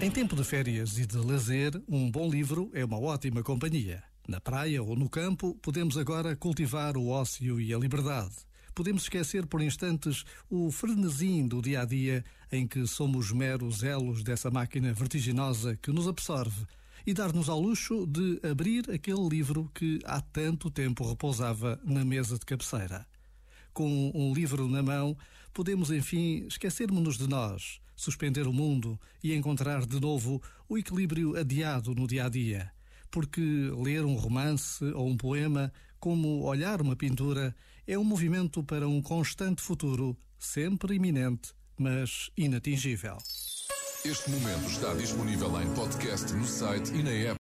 Em tempo de férias e de lazer, um bom livro é uma ótima companhia. Na praia ou no campo, podemos agora cultivar o ócio e a liberdade. Podemos esquecer por instantes o frenesim do dia a dia em que somos meros elos dessa máquina vertiginosa que nos absorve e dar-nos ao luxo de abrir aquele livro que há tanto tempo repousava na mesa de cabeceira. Com um livro na mão, podemos enfim esquecermos-nos de nós suspender o mundo e encontrar de novo o equilíbrio adiado no dia a dia. Porque ler um romance ou um poema, como olhar uma pintura, é um movimento para um constante futuro, sempre iminente, mas inatingível. Este momento está disponível em podcast no site e na app.